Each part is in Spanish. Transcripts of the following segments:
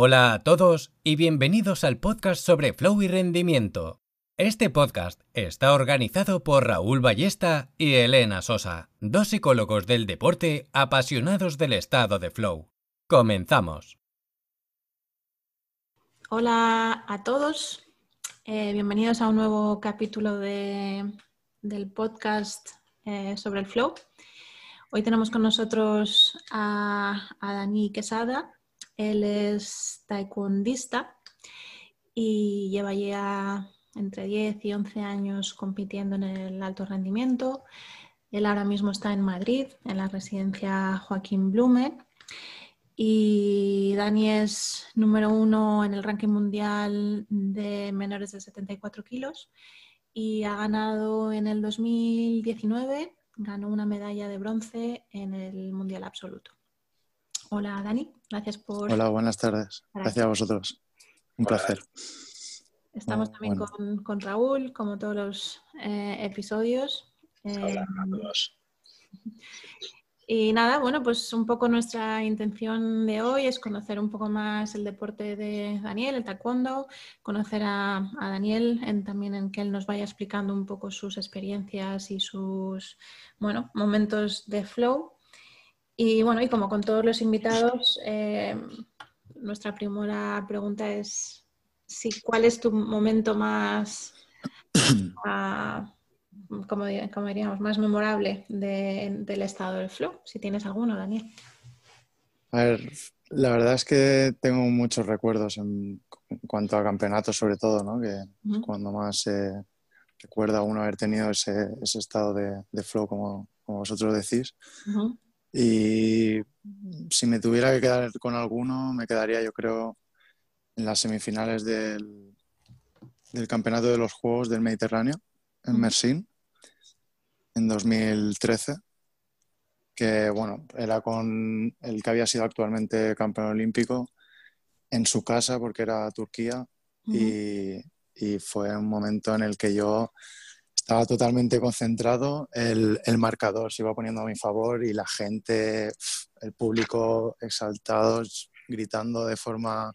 Hola a todos y bienvenidos al podcast sobre flow y rendimiento. Este podcast está organizado por Raúl Ballesta y Elena Sosa, dos psicólogos del deporte apasionados del estado de flow. Comenzamos. Hola a todos, eh, bienvenidos a un nuevo capítulo del podcast eh, sobre el flow. Hoy tenemos con nosotros a, a Dani Quesada, él es taekwondista y lleva ya entre 10 y 11 años compitiendo en el alto rendimiento. Él ahora mismo está en Madrid, en la residencia Joaquín Blume. Y Dani es número uno en el ranking mundial de menores de 74 kilos y ha ganado en el 2019, ganó una medalla de bronce en el mundial absoluto. Hola Dani, gracias por... Hola, buenas tardes. Gracias a vosotros. Un placer. Estamos también con, Raúl, como todos los eh, episodios. Hola a eh, todos. Y nada, bueno, pues un poco nuestra intención de hoy es conocer un poco más el deporte de Daniel, el taekwondo, conocer a, Daniel en, también en que él nos vaya explicando un poco sus experiencias y sus, bueno, momentos de flow. Y bueno, y como con todos los invitados, eh, nuestra primera pregunta es si, ¿cuál es tu momento más, ah, como, diríamos, más memorable del estado del flow? Si tienes alguno, Daniel. A ver, la verdad es que tengo muchos recuerdos en, cuanto a campeonatos, sobre todo, ¿no? Que cuando más se recuerda uno haber tenido ese, estado de, flow, como, vosotros decís. Y si me tuviera que quedar con alguno, me quedaría, yo creo, en las semifinales del, del Campeonato de los Juegos del Mediterráneo, en Mersin, en 2013, que bueno, era con el que había sido actualmente campeón olímpico en su casa, porque era Turquía, y, y fue un momento en el que yo estaba totalmente concentrado, el, el, marcador se iba poniendo a mi favor y la gente, el público exaltados, gritando de forma...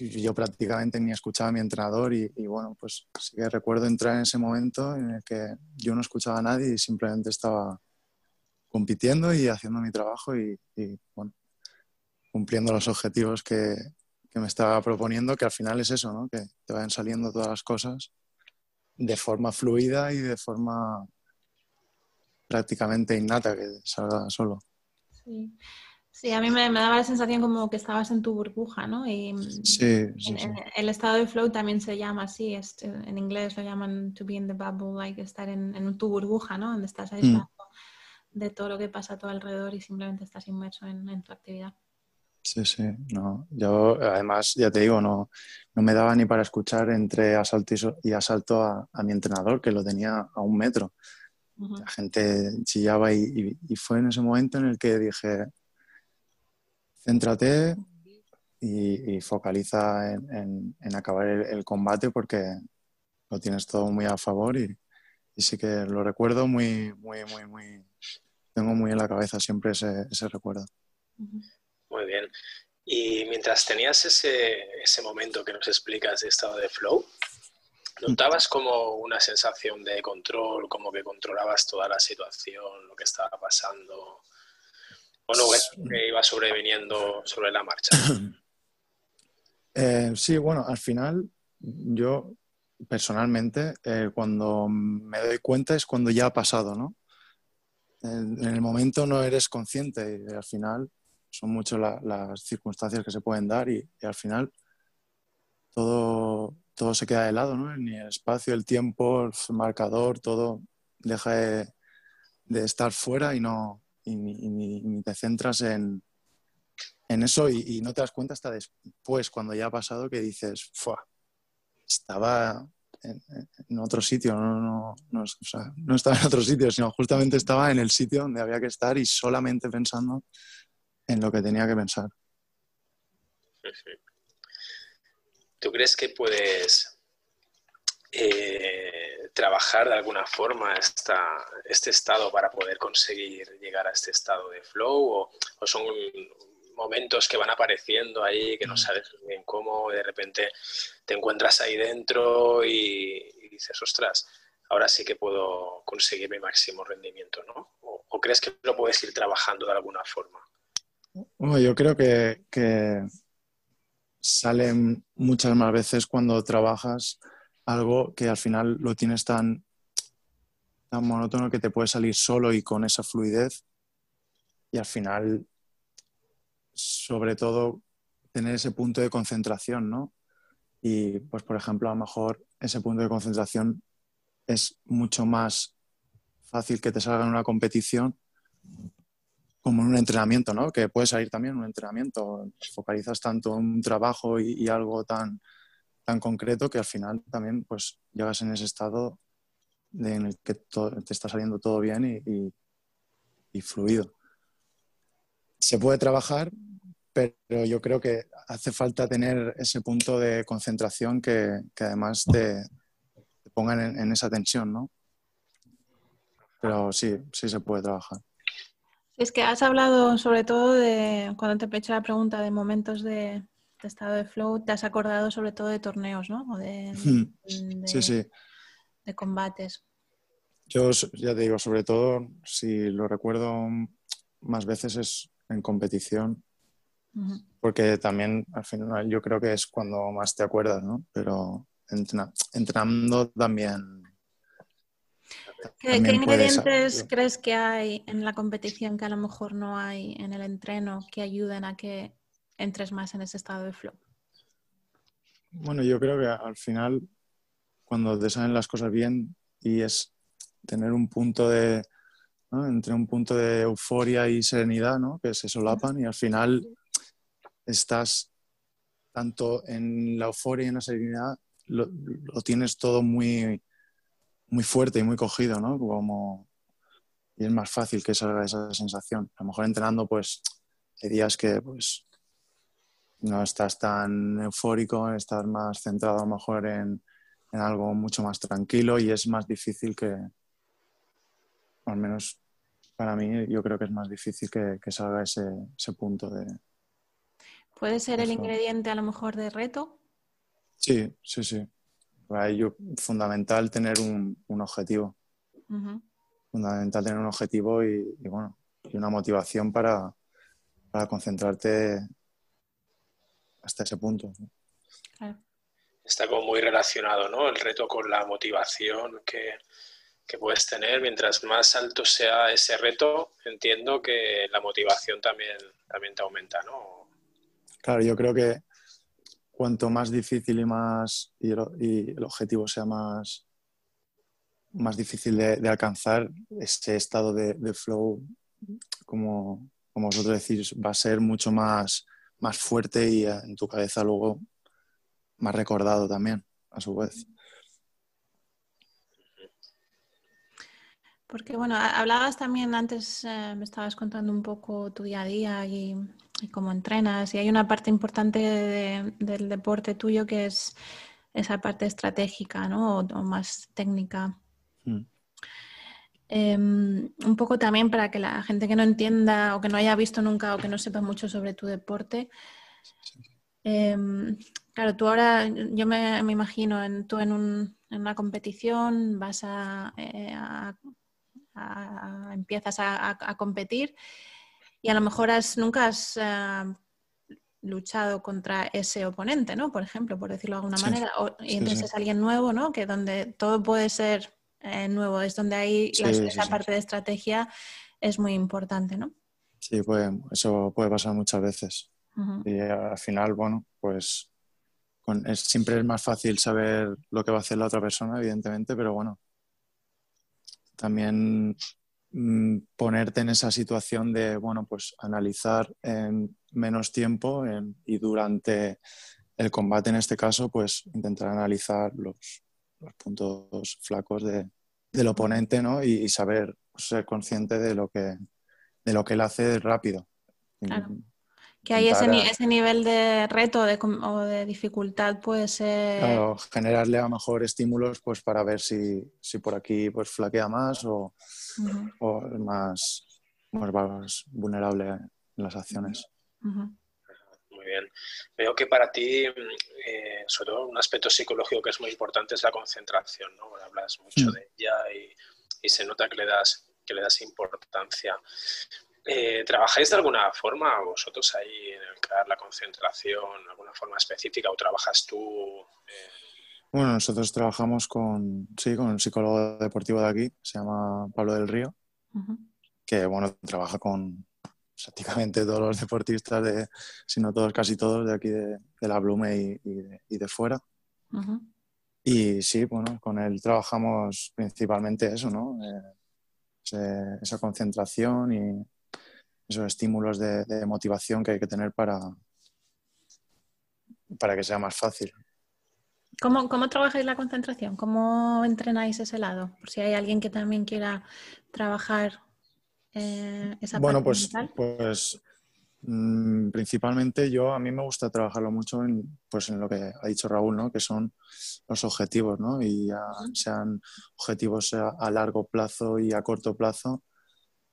Yo prácticamente ni escuchaba a mi entrenador y, bueno, pues sí que recuerdo entrar en ese momento en el que yo no escuchaba a nadie y simplemente estaba compitiendo y haciendo mi trabajo y, cumpliendo los objetivos que, que me estaba proponiendo, que al final es eso, ¿no? Que te vayan saliendo todas las cosas de forma fluida y de forma prácticamente innata que salga solo. Sí. a mí me, daba la sensación como que estabas en tu burbuja, ¿no? Y sí, el estado de flow también se llama así, en inglés lo llaman to be in the bubble, like estar en, tu burbuja, ¿no? Donde estás aislado mm. de todo lo que pasa a tu alrededor y simplemente estás inmerso en tu actividad. Sí, sí, no. Yo además, ya te digo, no, no me daba ni para escuchar entre asalto y, asalto a, mi entrenador, que lo tenía a un metro. La gente chillaba y, fue en ese momento en el que dije, céntrate y, focaliza en, acabar el, combate porque lo tienes todo muy a favor y, sí que lo recuerdo muy, muy, muy, muy, tengo muy en la cabeza siempre ese, ese recuerdo. Muy bien. Y mientras tenías ese, ese momento que nos explicas de estado de flow, ¿notabas como una sensación de control, como que controlabas toda la situación, lo que estaba pasando? ¿O no que iba sobreviniendo sobre la marcha? Eh, sí, bueno, al final yo personalmente eh, cuando me doy cuenta es cuando ya ha pasado, ¿no? En, en el momento no eres consciente y al final son muchas las circunstancias que se pueden dar y, al final todo, todo se queda de lado, ¿no? Ni el espacio, el tiempo, el marcador, todo deja de, estar fuera y no y, ni te centras en, en eso y, no te das cuenta hasta después, cuando ya ha pasado, que dices, estaba en, otro sitio, no, no, no estaba en otro sitio, sino justamente estaba en el sitio donde había que estar y solamente pensando en lo que tenía que pensar. ¿Tú crees que puedes eh, trabajar de alguna forma este estado para poder conseguir llegar a este estado de flow? ¿O, son momentos que van apareciendo ahí, que no mm. sabes bien cómo, de repente te encuentras ahí dentro y, dices, ostras, ahora sí que puedo conseguir mi máximo rendimiento, ¿no? ¿O, crees que lo puedes ir trabajando de alguna forma? Bueno, yo creo que, que salen muchas más veces cuando trabajas algo que al final lo tienes tan, tan monótono que te puede salir solo y con esa fluidez y al final, sobre todo, tener ese punto de concentración, ¿no? Y pues, por ejemplo, a lo mejor ese punto de concentración es mucho más fácil que te salga en una competición como en un entrenamiento, ¿no? Que puede salir también un entrenamiento. Focalizas tanto en un trabajo y, algo tan, tan concreto que al final también pues llegas en ese estado en el que te está saliendo todo bien y, fluido. Se puede trabajar, pero yo creo que hace falta tener ese punto de concentración que, además te, pongan en, en, esa tensión, ¿no? Pero sí, sí se puede trabajar. Es que has hablado sobre todo de, cuando te he hecho la pregunta de momentos de, estado de flow, te has acordado sobre todo de torneos, ¿no? O de, sí, sí. de combates. Yo ya te digo, sobre todo, si lo recuerdo más veces es en competición, porque también al final yo creo que es cuando más te acuerdas, ¿no? Pero entrenando también ¿Qué, ingredientes crees que hay en la competición que a lo mejor no hay en el entreno que ayuden a que entres más en ese estado de flow? Bueno, yo creo que al final, cuando te salen las cosas bien y es tener un punto de, entre un punto de euforia y serenidad, ¿no? que se solapan y al final estás tanto en la euforia y en la serenidad, lo tienes todo muy, muy fuerte y muy cogido, ¿no? Como, y es más fácil que salga esa sensación. A lo mejor entrenando, pues, hay días que, pues, no estás tan eufórico, estás más centrado a lo mejor en, algo mucho más tranquilo y es más difícil que, al menos para mí, yo creo que es más difícil que, salga ese, ese, punto de... ¿Puede ser el ingrediente a lo mejor de reto? Sí, sí, sí. Para ello, fundamental tener un, objetivo. Fundamental tener un objetivo y, bueno, y una motivación para, concentrarte hasta ese punto. Está como muy relacionado, ¿no? El reto con la motivación que, puedes tener. Mientras más alto sea ese reto, entiendo que la motivación también, también te aumenta, ¿no? Claro, yo creo que cuanto más difícil y más y el, objetivo sea más, más difícil de, alcanzar, ese estado de, flow, como, como, vosotros decís, va a ser mucho más, más fuerte y en tu cabeza luego más recordado también, a su vez. Porque bueno, hablabas también antes, eh, me estabas contando un poco tu día a día y y cómo entrenas. Y hay una parte importante del deporte tuyo que es esa parte estratégica, ¿no? O, más técnica. Mm. Em, un poco también para que la gente que no entienda o que no haya visto nunca o que no sepa mucho sobre tu deporte. Em, claro, tú ahora, yo me, imagino, en, tú en, una competición vas a, eh, empiezas a competir y a lo mejor has, nunca has eh, luchado contra ese oponente, ¿no? Por ejemplo, por decirlo de alguna manera. y entonces es alguien nuevo, ¿no? Que donde todo puede ser eh, nuevo, es donde hay esa parte de estrategia es muy importante, ¿no? Sí, pues, eso puede pasar muchas veces. Y al final, bueno, pues es, siempre es más fácil saber lo que va a hacer la otra persona, evidentemente, pero bueno, también ponerte en esa situación de, bueno, pues analizar en menos tiempo y durante el combate en este caso, pues intentar analizar los, puntos flacos del oponente, ¿no? Y, saber ser consciente de lo que, de lo que él hace rápido. Que hay ese, ese, nivel de reto o de dificultad puede ser... Claro, generarle a lo mejor estímulos pues para ver si, por aquí pues flaquea más o, es más, más vulnerable en las acciones. Muy bien. Veo que para ti, eh, sobre todo un aspecto psicológico que es muy importante es la concentración, ¿no? Hablas mucho mm. de ella y, se nota que le das, que le das importancia. Eh, ¿Trabajáis de alguna forma vosotros ahí en el crear la concentración, alguna forma específica o trabajas tú? Eh? Bueno, nosotros trabajamos con, sí, con un psicólogo deportivo de aquí, se llama Pablo del Río, que bueno, trabaja con prácticamente todos los deportistas, de, si no todos, casi todos de aquí de, la Blume y, de, fuera. Y sí, bueno, con él trabajamos principalmente eso, ¿no? Eh, esa concentración y esos estímulos de, motivación que hay que tener para, para que sea más fácil. ¿Cómo, ¿Cómo trabajáis la concentración? ¿Cómo entrenáis ese lado? Por si hay alguien que también quiera trabajar eh, bueno, pues, pues mm, principalmente yo, a mí me gusta trabajarlo mucho en, pues en lo que ha dicho Raúl, ¿no? que son los objetivos, ¿no? y sean objetivos a, largo plazo y a corto plazo,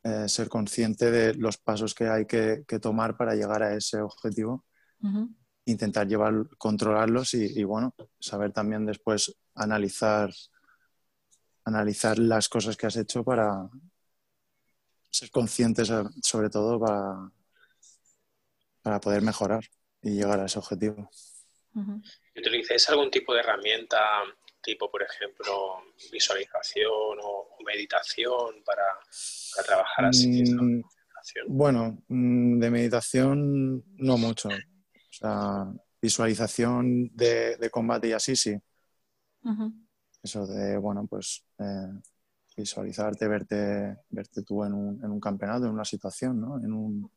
eh, ser consciente de los pasos que hay que, tomar para llegar a ese objetivo, intentar llevar, controlarlos y, y, bueno, saber también después analizar, analizar las cosas que has hecho para, ser conscientes sobre todo para, para poder mejorar y llegar a ese objetivo. ¿Utilizáis algún tipo de herramienta, tipo por ejemplo visualización o, meditación para, trabajar así? Mm, bueno, mm, de meditación no mucho. O sea, visualización de, combate y así sí. Eso de, bueno, pues eh, visualizarte, verte, verte tú en un, en un campeonato, en una situación, ¿no? en un,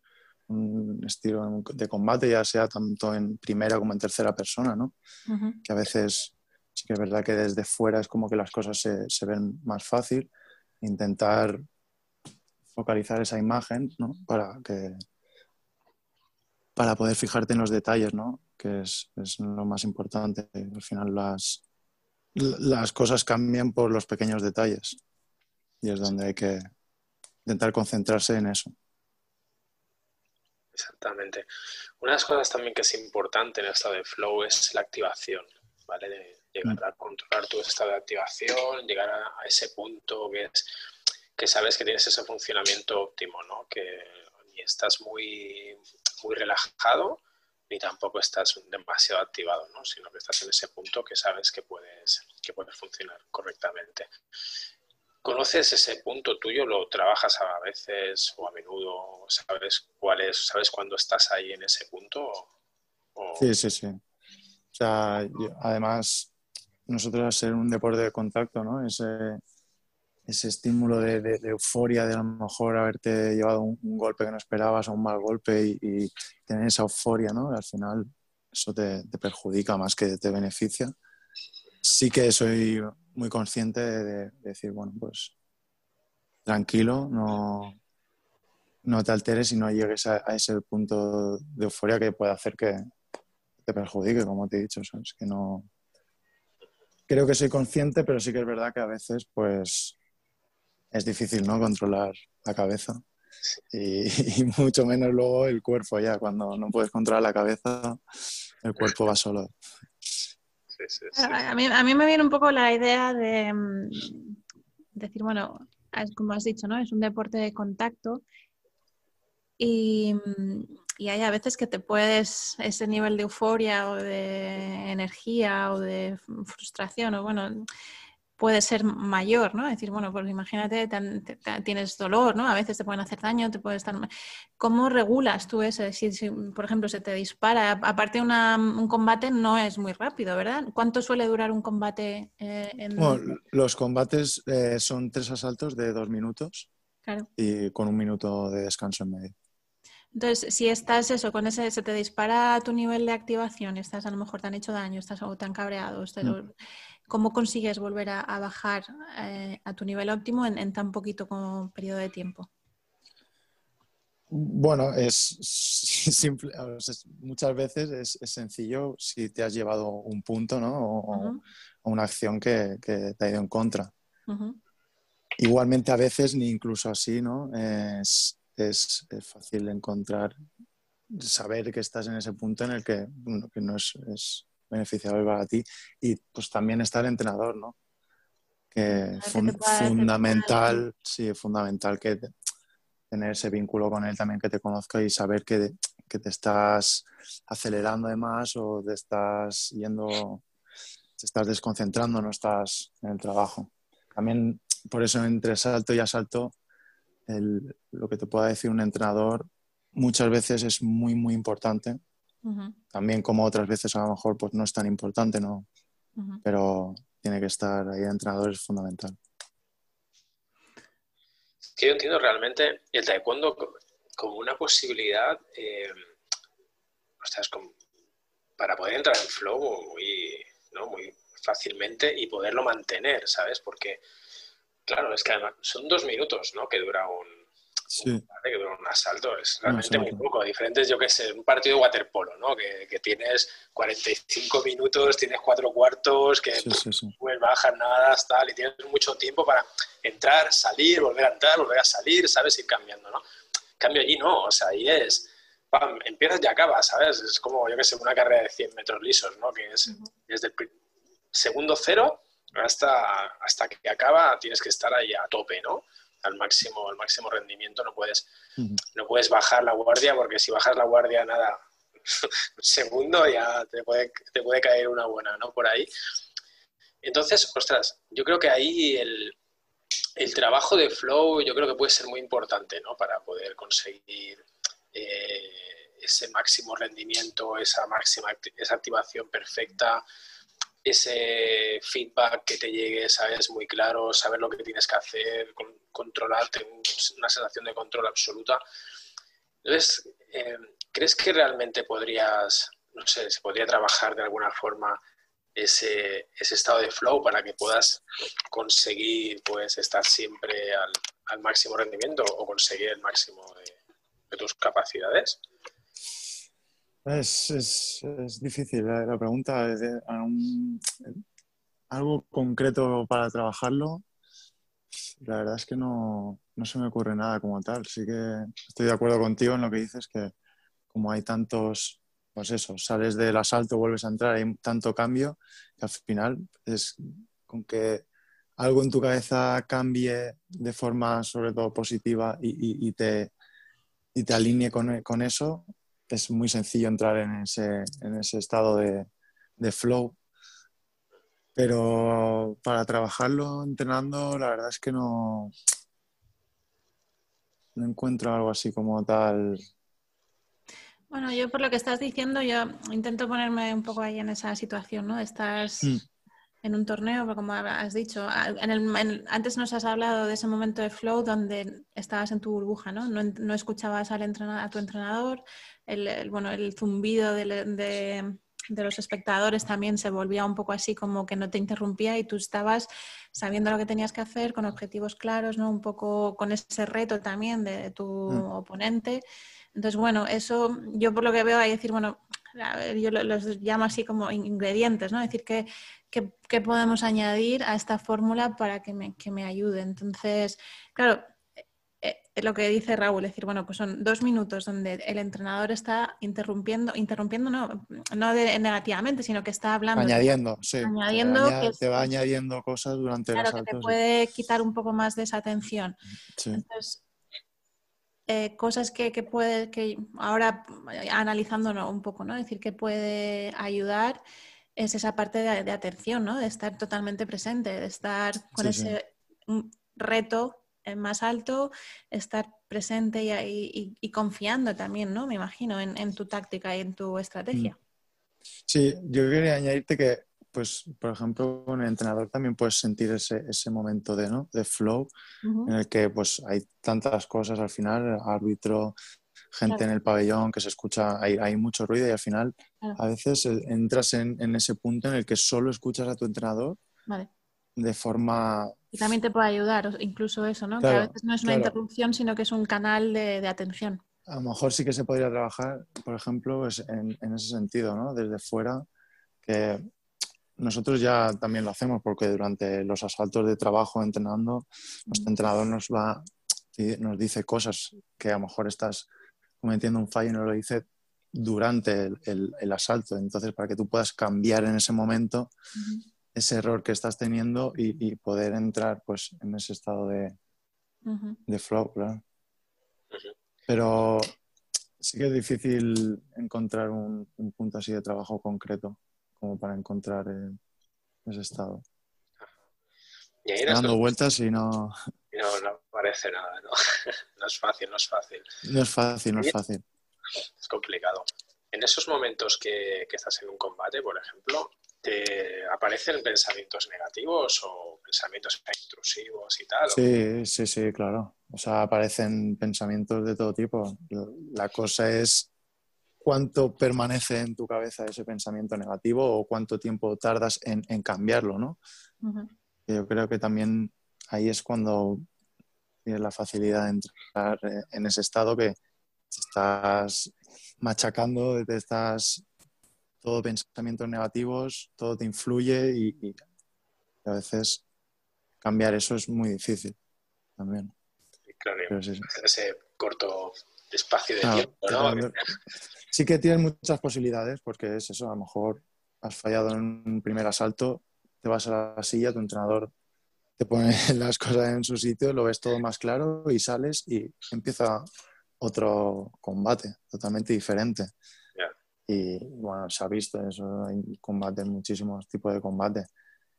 un estilo de combate, ya sea tanto en primera como en tercera persona, ¿no? que a veces sí que es verdad que desde fuera es como que las cosas se, se ven más fácil, intentar focalizar esa imagen ¿no? para que para poder fijarte en los detalles, ¿no? que es, es lo más importante. Al final las, las cosas cambian por los pequeños detalles y es donde hay que intentar concentrarse en eso. Exactamente. Una de las cosas también que es importante en el estado de flow es la activación, ¿vale? De llegar a controlar tu estado de activación, llegar a, ese punto que es que sabes que tienes ese funcionamiento óptimo, ¿no? Que ni estás muy, muy relajado ni tampoco estás demasiado activado, ¿no? Sino que estás en ese punto que sabes que puedes, que puedes funcionar correctamente. ¿Conoces ese punto tuyo? ¿Lo trabajas a veces o a menudo? ¿Sabes cuál es? ¿Sabes cuándo estás ahí en ese punto? Sí, sí, sí. O sea, además, nosotros al ser un deporte de contacto, ¿no? Ese, ese estímulo de, euforia de a lo mejor haberte llevado un, golpe que no esperabas o un mal golpe y, tener esa euforia, ¿no? Al final eso te, te perjudica más que te beneficia. Sí que soy muy consciente de, decir, bueno, pues tranquilo, no, no te alteres y no llegues a, ese punto de euforia que puede hacer que te perjudique, como te he dicho, ¿sabes? Que no... Creo que soy consciente, pero sí que es verdad que a veces, pues, es difícil, ¿no? Controlar la cabeza. Y, y, mucho menos luego el cuerpo ya. Cuando no puedes controlar la cabeza, el cuerpo va solo. A, mí, a, mí, me viene un poco la idea de mm, decir, bueno, como has dicho, ¿no? Es un deporte de contacto y, y, hay a veces que te puedes, ese nivel de euforia o de energía o de frustración, o bueno, puede ser mayor, ¿no? Es decir, bueno, pues imagínate, tienes dolor, ¿no? A veces te pueden hacer daño, te puede estar... ¿Cómo regulas tú ese? Si, por ejemplo, se te dispara, aparte un combate no es muy rápido, ¿verdad? ¿Cuánto suele durar un combate? Eh, bueno, los combates eh, son tres asaltos de dos minutos y con un minuto de descanso en medio. Entonces, si estás eso, con ese, se te dispara tu nivel de activación, estás a lo mejor tan hecho daño, estás o tan cabreado, mm. ¿cómo consigues volver a, bajar eh, a tu nivel óptimo en, tan poquito como periodo de tiempo? Bueno, es simple, muchas veces es, sencillo si te has llevado un punto, ¿no? O, una acción que, te ha ido en contra. Igualmente a veces, ni incluso así, ¿no? Es, es, fácil encontrar saber que estás en ese punto en el que, que no es, es, beneficiable para ti y pues también está el entrenador, ¿no? Que fundamental, sí, es fundamental que tener ese vínculo con él también, que te conozca y saber que, que te estás acelerando además o te estás yendo, te estás desconcentrando, no estás en el trabajo. También por eso entre salto y asalto, el, lo que te pueda decir un entrenador muchas veces es muy, muy importante. También como otras veces a lo mejor pues no es tan importante, ¿no? Pero tiene que estar ahí el entrenador es fundamental. que yo entiendo realmente el taekwondo como una posibilidad, eh, para poder entrar en flow muy, ¿no? muy fácilmente y poderlo mantener, ¿sabes? Porque, claro, es que además son dos minutos, ¿no? Que dura un, un, que dura un asalto, es realmente muy poco. Diferente, yo que sé, un partido de waterpolo, ¿no? Que, que, tienes 45 minutos, tienes cuatro cuartos, que no puedes bajar nada, tal, y tienes mucho tiempo para entrar, salir, volver a entrar, volver a salir, ¿sabes? Ir cambiando, ¿no? cambio allí no, o sea, ahí es, pam, empiezas y acabas, ¿sabes? Es como, yo que sé, una carrera de 100 metros lisos, ¿no? Que es desde el segundo cero hasta, hasta que acaba tienes que estar ahí a tope, ¿no? Al máximo, al máximo rendimiento, no puedes, no puedes bajar la guardia porque si bajas la guardia, nada, un segundo ya te puede, te puede caer una buena, ¿no? Por ahí. Entonces, ostras, yo creo que ahí el, el trabajo de flow yo creo que puede ser muy importante, ¿no? Para poder conseguir eh, ese máximo rendimiento, esa máxima esa activación perfecta, ese feedback que te llegue, sabes, muy claro, saber lo que tienes que hacer, controlarte, una sensación de control absoluta. Entonces, eh, ¿crees que realmente podrías, no sé, se podría trabajar de alguna forma ese, ese estado de flow para que puedas conseguir pues estar siempre al, al máximo rendimiento o conseguir el máximo de, de tus capacidades? Es, es, es difícil la, la pregunta. Un, algo concreto para trabajarlo, la verdad es que no, no, se me ocurre nada como tal. Sí que estoy de acuerdo contigo en lo que dices, que como hay tantos, pues eso, sales del asalto, vuelves a entrar, hay tanto cambio, que al final es con que algo en tu cabeza cambie de forma sobre todo positiva y, y, y te, y te alinee con, con eso, es muy sencillo entrar en ese, en ese estado de, de, flow. Pero para trabajarlo entrenando, la verdad es que no, no encuentro algo así como tal. Bueno, yo por lo que estás diciendo, yo intento ponerme un poco ahí en esa situación, ¿no? Estás mm. En un torneo, como has dicho, en el, antes nos has hablado de ese momento de flow donde estabas en tu burbuja, ¿no? No, no escuchabas al a tu entrenador, el, bueno, el zumbido de, los espectadores también se volvía un poco así como que no te interrumpía y tú estabas sabiendo lo que tenías que hacer con objetivos claros, ¿no? Un poco con ese reto también de, tu mm. oponente. Entonces, bueno, eso yo por lo que veo hay decir, bueno, yo los llamo así como ingredientes, ¿no? Es decir, ¿qué, qué, podemos añadir a esta fórmula para que me, que me ayude? Entonces, claro, eh, lo que dice Raúl, es decir, bueno, pues son dos minutos donde el entrenador está interrumpiendo, interrumpiendo no, no negativamente, sino que está hablando. Añadiendo, sí. Añadiendo. Te va, añadiendo cosas durante claro, que te puede quitar un poco más de esa atención. Entonces, eh, cosas que, que, puede, que ahora analizándolo un poco, ¿no? Es decir, que puede ayudar es esa parte de, atención, ¿no? De estar totalmente presente, de estar con ese reto más alto, estar presente y, confiando también, ¿no? Me imagino, en, tu táctica y en tu estrategia. Mm. Sí, yo quería añadirte que, pues, por ejemplo, con el entrenador también puedes sentir ese, ese momento de, ¿no? de flow en el que pues hay tantas cosas al final, árbitro, gente en el pabellón que se escucha, hay, hay mucho ruido y al final a veces eh, entras en, en, ese punto en el que solo escuchas a tu entrenador vale de forma... Y también te puede ayudar, incluso eso, ¿no? que a veces no es una interrupción, sino que es un canal de, atención. A lo mejor sí que se podría trabajar, por ejemplo, pues en, ese sentido, ¿no? Desde fuera, que nosotros ya también lo hacemos porque durante los asaltos de trabajo entrenando, nuestro entrenador nos va nos dice cosas que a lo mejor estás cometiendo un fallo y nos lo dice durante el, asalto. Entonces, para que tú puedas cambiar en ese momento ese error que estás teniendo y, poder entrar pues, en ese estado de, de flow, claro. Pero sí que es difícil encontrar un, punto así de trabajo concreto como para encontrar ese estado. Y dando vueltas y no... no, no parece nada, ¿no? no es fácil, no es fácil. No es fácil, no es fácil. Es complicado. En esos momentos que, que estás en un combate, por ejemplo, ¿te aparecen pensamientos negativos o pensamientos intrusivos y tal? Sí, sí, sí, claro. O sea, aparecen pensamientos de todo tipo. La cosa es cuánto permanece en tu cabeza ese pensamiento negativo o cuánto tiempo tardas en, cambiarlo, ¿no? Yo creo que también ahí es cuando tienes la facilidad de entrar eh, en ese estado que estás machacando, te estás todo pensamientos negativos, todo te influye y, a veces cambiar eso es muy difícil también. Claro, sí, ese corto espacio de tiempo, ¿no? Sí que tienes muchas posibilidades porque es eso, a lo mejor has fallado en un primer asalto, te vas a la silla, tu entrenador te pone las cosas en su sitio, lo ves todo más claro y sales y empieza otro combate totalmente diferente. Y bueno, se ha visto eso, hay combates, muchísimos tipos de combates.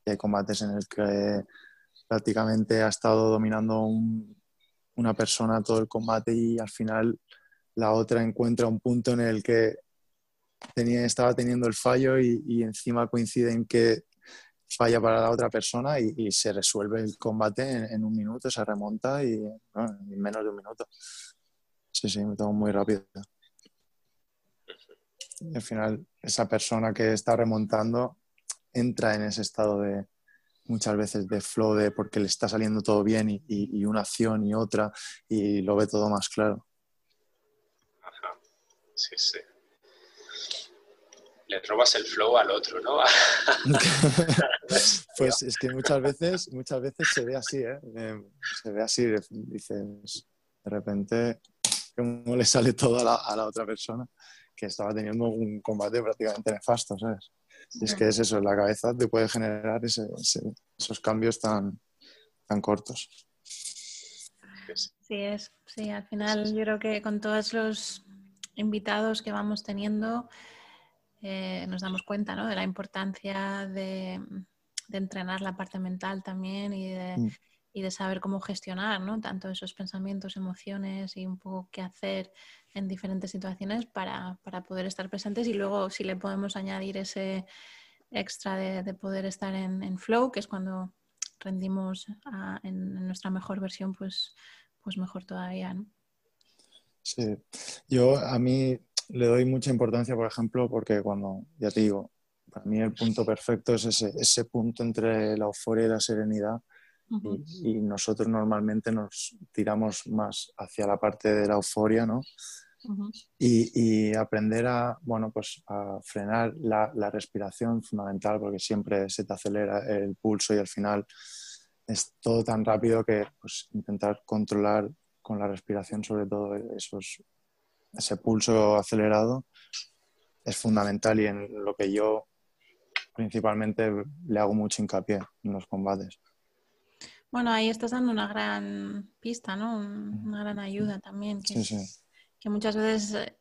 Y hay combates en el que prácticamente ha estado dominando una persona todo el combate y al final la otra encuentra un punto en el que tenía, estaba teniendo el fallo y, encima coincide en que falla para la otra persona y, se resuelve el combate en, un minuto, se remonta y en menos de un minuto. Sí, sí, me tomo muy rápido al final esa persona que está remontando entra en ese estado de muchas veces de flow de porque le está saliendo todo bien y, una acción y otra y lo ve todo más claro. Ajá. Sí, sí. Le robas el flow al otro, ¿no? pues es que muchas veces, muchas veces se ve así, ¿eh? Em, se ve así, dices, de repente, cómo le sale todo a la otra persona que estaba teniendo un combate prácticamente nefasto, ¿sabes? Y es que es eso, la cabeza te puede generar esos cambios tan, tan cortos. Sí, es, sí, al final yo creo que con todos los invitados que vamos teniendo eh, nos damos cuenta ¿no? de la importancia de, de, entrenar la parte mental también y de, mm y de saber cómo gestionar ¿no? tanto esos pensamientos, emociones y un poco qué hacer en diferentes situaciones para, para poder estar presentes y luego si le podemos añadir ese extra de, de poder estar en, en, flow, que es cuando rendimos en, nuestra mejor versión, pues, pues mejor todavía. ¿no? Sí, yo a mí le doy mucha importancia, por ejemplo, porque cuando, ya te digo, para mí el punto perfecto es ese, ese punto entre la euforia y la serenidad. Y, nosotros normalmente nos tiramos más hacia la parte de la euforia, ¿no? y, aprender a, bueno, pues a frenar la, la, respiración fundamental porque siempre se te acelera el pulso y al final es todo tan rápido que pues, intentar controlar con la respiración sobre todo esos, ese pulso acelerado es fundamental y en lo que yo principalmente le hago mucho hincapié en los combates. Bueno, ahí estás dando una gran pista, ¿no? Una gran ayuda también. Que, que muchas veces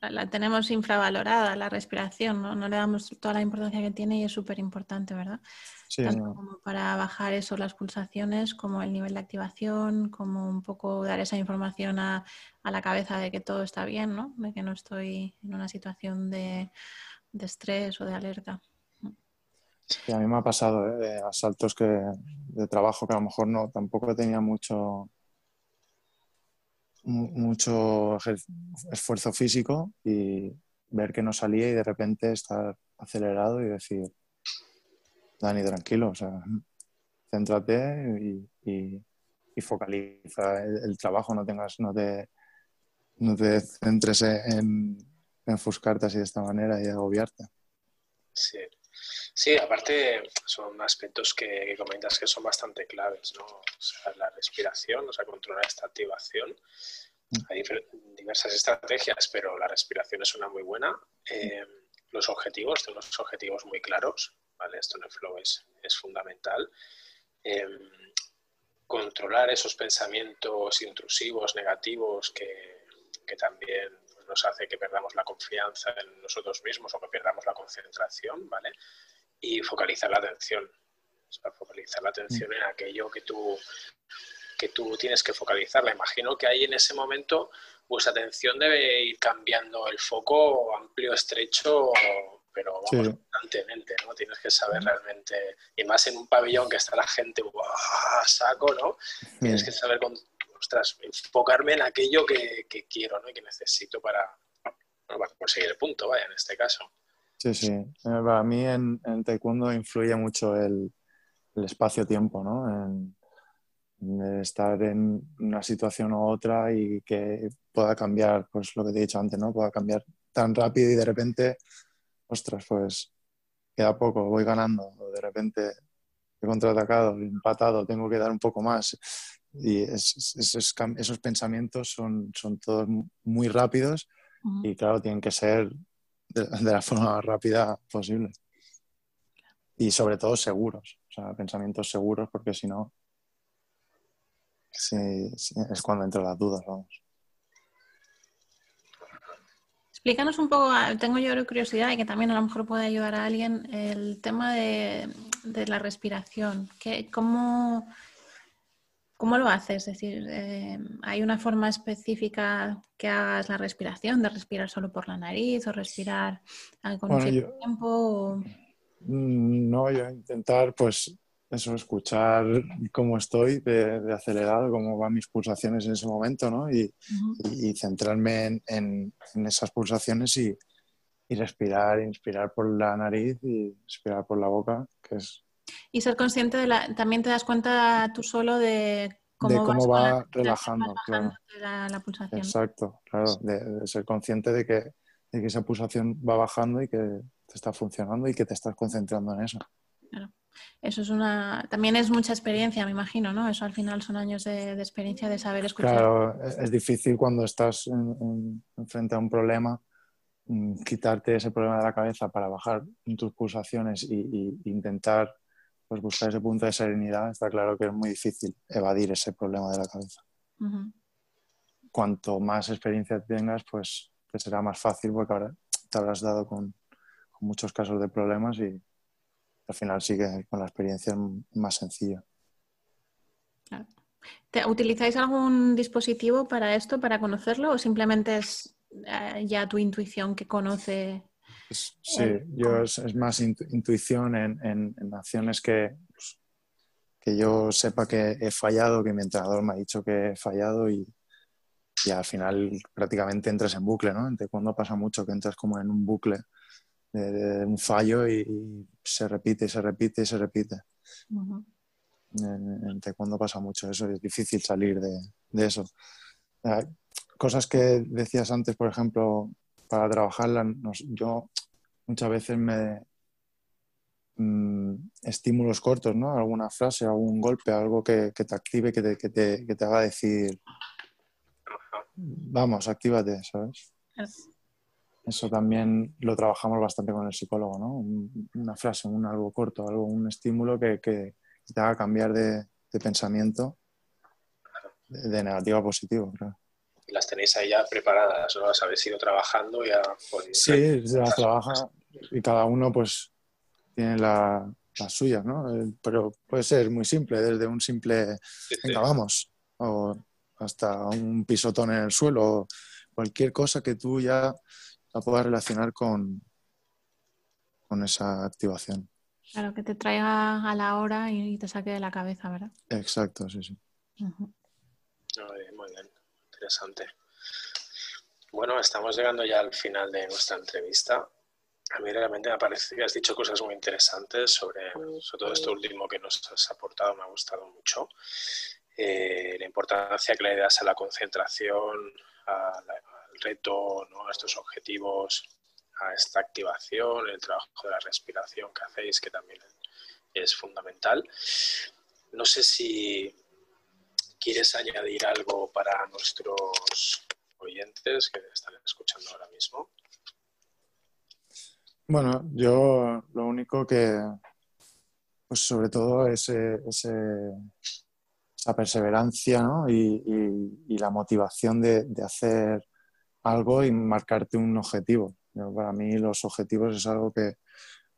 la, tenemos infravalorada, la respiración, ¿no? No le damos toda la importancia que tiene y es súper importante, ¿verdad? Sí, Tanto como para bajar eso, las pulsaciones, como el nivel de activación, como un poco dar esa información a, a la cabeza de que todo está bien, ¿no? De que no estoy en una situación de, de estrés o de alerta. Sí, a mí me ha pasado ¿eh? asaltos que, de trabajo que a lo mejor no, tampoco tenía mucho, mucho esfuerzo físico y ver que no salía y de repente estar acelerado y decir, Dani, tranquilo, o sea, céntrate y, focaliza el, trabajo, no tengas, no te, no te centres en, en enfuscarte así de esta manera y agobiarte. Sí. Sí, aparte son aspectos que, comentas que son bastante claves, ¿no? O sea, la respiración, o sea, controlar esta activación Hay diversas estrategias, pero la respiración es una muy buena. Eh, los objetivos, tenemos objetivos muy claros, ¿vale? Esto en el flow es, es fundamental. Eh, controlar esos pensamientos intrusivos, negativos, que, que también nos hace que perdamos la confianza en nosotros mismos o que perdamos la concentración, ¿vale? Y focalizar la atención. O sea, focalizar la atención en aquello que tú, que tú tienes que focalizar. La imagino que ahí en ese momento vuestra atención debe ir cambiando el foco amplio, estrecho, pero vamos, constantemente, ¿no? Tienes que saber realmente, y más en un pabellón que está la gente, ¡guau! saco, ¿no? Tienes que saber con, ostras, enfocarme en aquello que, quiero ¿no? y que necesito para, conseguir el punto, vaya, en este caso. Sí, sí. Eh, para mí en, en taekwondo influye mucho el, el espacio-tiempo, ¿no? En, estar en una situación u otra y que pueda cambiar, pues lo que te he dicho antes, ¿no? Pueda cambiar tan rápido y de repente, ostras, pues queda poco, voy ganando, o de repente he contraatacado, he empatado, tengo que dar un poco más. Y esos, pensamientos son, son todos muy rápidos y claro, tienen que ser de, la forma más rápida posible. Y sobre todo seguros, o sea, pensamientos seguros porque si no, sí, es cuando entran las dudas, vamos. Explícanos un poco, ah, tengo yo curiosidad y que también a lo mejor puede ayudar a alguien, el tema de, de la respiración. ¿Qué, cómo, ¿Cómo lo haces? Es decir, eh, ¿hay una forma específica que hagas la respiración, de respirar solo por la nariz o respirar con un tiempo? Mm, no, yo intentar, pues, eso, escuchar cómo estoy de, acelerado, cómo van mis pulsaciones en ese momento, ¿no? Y, centrarme en, esas pulsaciones y, y respirar, inspirar por la nariz y expirar por la boca, que es y ser consciente de la, también te das cuenta tú solo de cómo, va relajando, la, pulsación. Exacto, claro, de, ser consciente de que, esa pulsación va bajando y que te está funcionando y que te estás concentrando en eso. Claro. Eso es una. También es mucha experiencia, me imagino, ¿no? Eso al final son años de, experiencia de saber escuchar. Claro, es difícil cuando estás en, frente a un problema mm, quitarte ese problema de la cabeza para bajar tus pulsaciones e intentar pues buscar ese punto de serenidad, está claro que es muy difícil evadir ese problema de la cabeza. Cuanto más experiencia tengas, pues te será más fácil porque ahora te habrás dado con, muchos casos de problemas y al final sigue con la experiencia más sencilla. ¿Utilizáis algún dispositivo para esto, para conocerlo, o simplemente es eh, ya tu intuición que conoce Sí, yo es, más intuición en, acciones que, pues, que yo sepa que he fallado, que mi entrenador me ha dicho que he fallado y, y al final prácticamente entras en bucle, ¿no? cuando pasa mucho que entras como en un bucle de, un fallo y, se repite, se repite y se repite. en, cuando pasa mucho eso, es difícil salir de, de eso. Cosas que decías antes, por ejemplo, para trabajarla, yo muchas veces me mm, estímulos cortos, ¿no? Alguna frase, algún golpe, algo que, te active, que te, que, te, que te, haga decir, vamos, actívate, ¿sabes? Eso también lo trabajamos bastante con el psicólogo, ¿no? Una frase, un algo corto, algo, un estímulo que, te haga cambiar de, pensamiento de, negativo a positivo, creo las tenéis ahí ya preparadas, ¿no? Las habéis ido trabajando ya. Sí, se las trabaja y cada uno pues tiene la, las suyas, ¿no? Eh, pero puede ser muy simple, desde un simple, venga, vamos, o hasta un pisotón en el suelo, cualquier cosa que tú ya la puedas relacionar con, con esa activación. Claro, que te traiga a la hora y te saque de la cabeza, ¿verdad? Exacto, sí, sí. bien interesante. Bueno, estamos llegando ya al final de nuestra entrevista. A mí realmente me parece que has dicho cosas muy interesantes sobre, todo esto último que nos has aportado, me ha gustado mucho. Eh, la importancia que le das a la concentración, al reto, ¿no? a estos objetivos, a esta activación, el trabajo de la respiración que hacéis, que también es fundamental. No sé si ¿quieres añadir algo para nuestros oyentes que están escuchando ahora mismo? Bueno, yo lo único que, pues sobre todo ese, esa perseverancia y, la motivación de, hacer algo y marcarte un objetivo. para mí los objetivos es algo que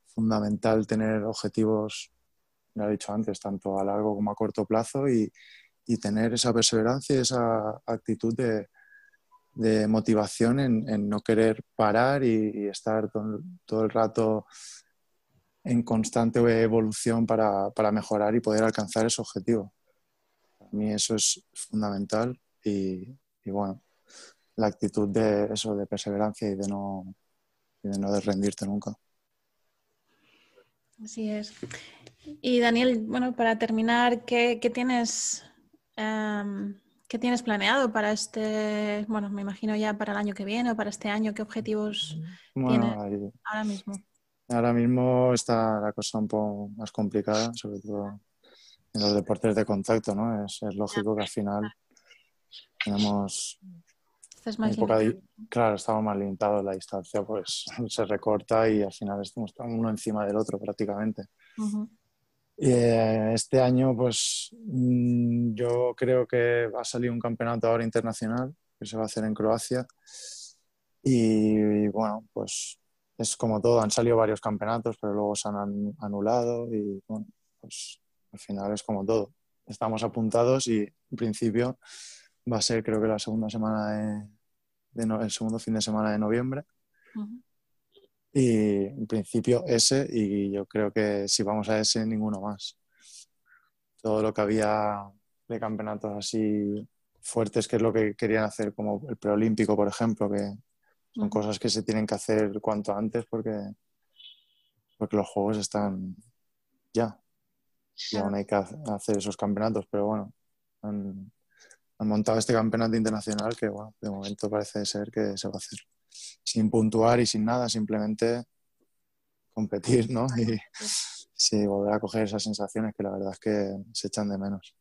fundamental tener objetivos, ya he dicho antes, tanto a largo como a corto plazo y, tener esa perseverancia y esa actitud de, motivación en, no querer parar y, estar todo, el rato en constante evolución para, mejorar y poder alcanzar ese objetivo. Para mí eso es fundamental y, y bueno, la actitud de eso, de perseverancia y de no, de no rendirte nunca. Así es. Y Daniel, bueno, para terminar, ¿qué, tienes, em, ¿qué tienes planeado para este, bueno, me imagino ya para el año que viene o para este año? ¿Qué objetivos tienes ahora mismo? Ahora mismo está la cosa un poco más complicada, sobre todo en los deportes de contacto, ¿no? Es, es lógico que al final tenemos claro, estamos más limitados, la distancia pues se recorta y al final estamos uno encima del otro prácticamente. Eh, este año pues mm, yo creo que va a salir un campeonato ahora internacional que se va a hacer en Croacia y, bueno, pues es como todo, han salido varios campeonatos pero luego se han anulado y bueno, pues al final es como todo. Estamos apuntados y en principio va a ser creo que la segunda semana de, el segundo fin de semana de noviembre. Y en principio ese, y yo creo que si vamos a ese, ninguno más. Todo lo que había de campeonatos así fuertes, que es lo que querían hacer, como el preolímpico, por ejemplo, que son cosas que se tienen que hacer cuanto antes porque, porque los juegos están ya. Y aún hay que hacer esos campeonatos, pero bueno, han montado este campeonato internacional que, bueno, de momento parece ser que se va a hacer sin puntuar y sin nada, simplemente competir, ¿no? Y sí, volver a coger esas sensaciones que la verdad es que se echan de menos.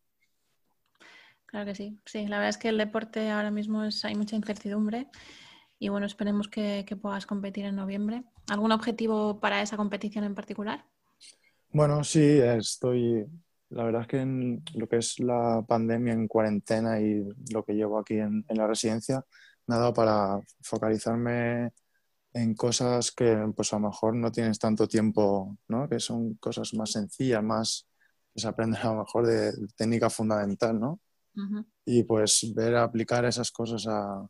Claro que sí. Sí, la verdad es que el deporte ahora mismo es, hay mucha incertidumbre y bueno, esperemos que, que puedas competir en noviembre. ¿Algún objetivo para esa competición en particular? Bueno, sí, estoy la verdad es que en lo que es la pandemia en cuarentena y lo que llevo aquí en, la residencia, dado para focalizarme en cosas que pues a lo mejor no tienes tanto tiempo, ¿no? que son cosas más sencillas, más que se aprenden a lo mejor de técnica fundamental, ¿no? Y pues ver aplicar esas cosas a,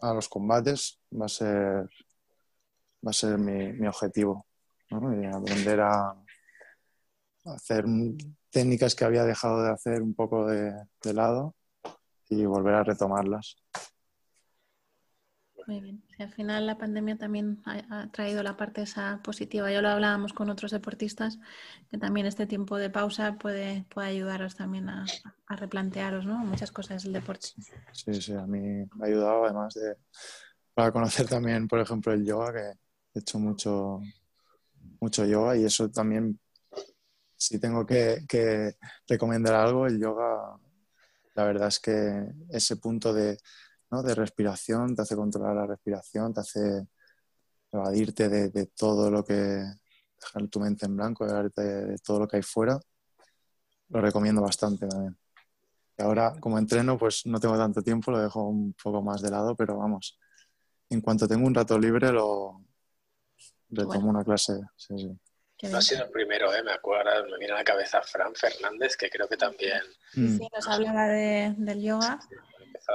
a, los combates va a ser, va a ser mi, mi objetivo, ¿no? Y aprender a, hacer técnicas que había dejado de hacer un poco de, lado y volver a retomarlas. Muy bien. al final la pandemia también ha, traído la parte esa positiva. Ya lo hablábamos con otros deportistas, que también este tiempo de pausa puede, puede ayudaros también a, replantearos ¿no? muchas cosas del deporte. Sí, sí, a mí me ha ayudado además de para conocer también, por ejemplo, el yoga, que he hecho mucho, mucho yoga y eso también si tengo que, recomendar algo, el yoga, la verdad es que ese punto de, respiración te hace controlar la respiración, te hace evadirte de, todo lo que dejar tu mente en blanco, evadirte de, todo lo que hay fuera. Lo recomiendo bastante también. Y ahora, como entreno, pues no tengo tanto tiempo, lo dejo un poco más de lado, pero vamos, en cuanto tengo un rato libre, lo retomo una clase. Sí, sí. No ha sido el primero, ¿eh? me acuerdo, me viene a la cabeza Fran Fernández, que creo que también. Sí, mm. nos hablaba de, del yoga.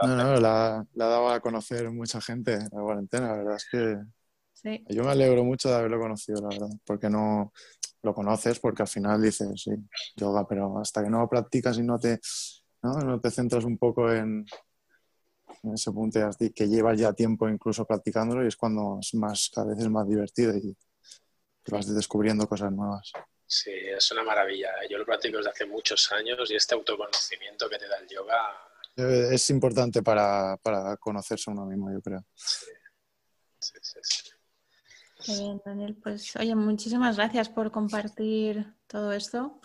No, no, la, ha dado a conocer mucha gente la cuarentena, la verdad es que. Sí. Yo me alegro mucho de haberlo conocido, la verdad, porque no lo conoces, porque al final dices, sí, yoga, pero hasta que no lo practicas y no te, ¿no? no te centras un poco en, en ese punto que llevas ya tiempo incluso practicándolo y es cuando es más, cada vez es más divertido y vas descubriendo cosas nuevas. Sí, es una maravilla. Yo lo practico desde hace muchos años y este autoconocimiento que te da el yoga... Eh, es importante para, para conocerse a uno mismo, yo creo. Sí, sí, sí. Qué bien, Daniel. Pues oye, muchísimas gracias por compartir todo esto.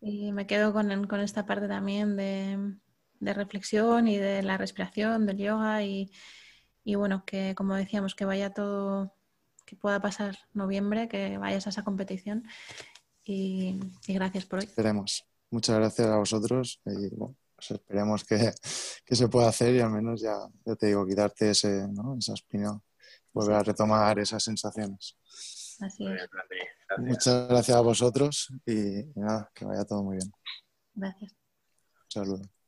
Y me quedo con, con esta parte también de, de, reflexión y de la respiración, del yoga y, y bueno, que como decíamos, que vaya todo, que pueda pasar noviembre, que vayas a esa competición y, gracias por hoy. Esperemos. Muchas gracias a vosotros y bueno, pues esperemos que, que, se pueda hacer y al menos ya, ya te digo, quitarte ese, ¿no? esa espina, volver a retomar esas sensaciones. Así es. Muchas gracias a vosotros y, y nada, que vaya todo muy bien. Gracias. Un saludo.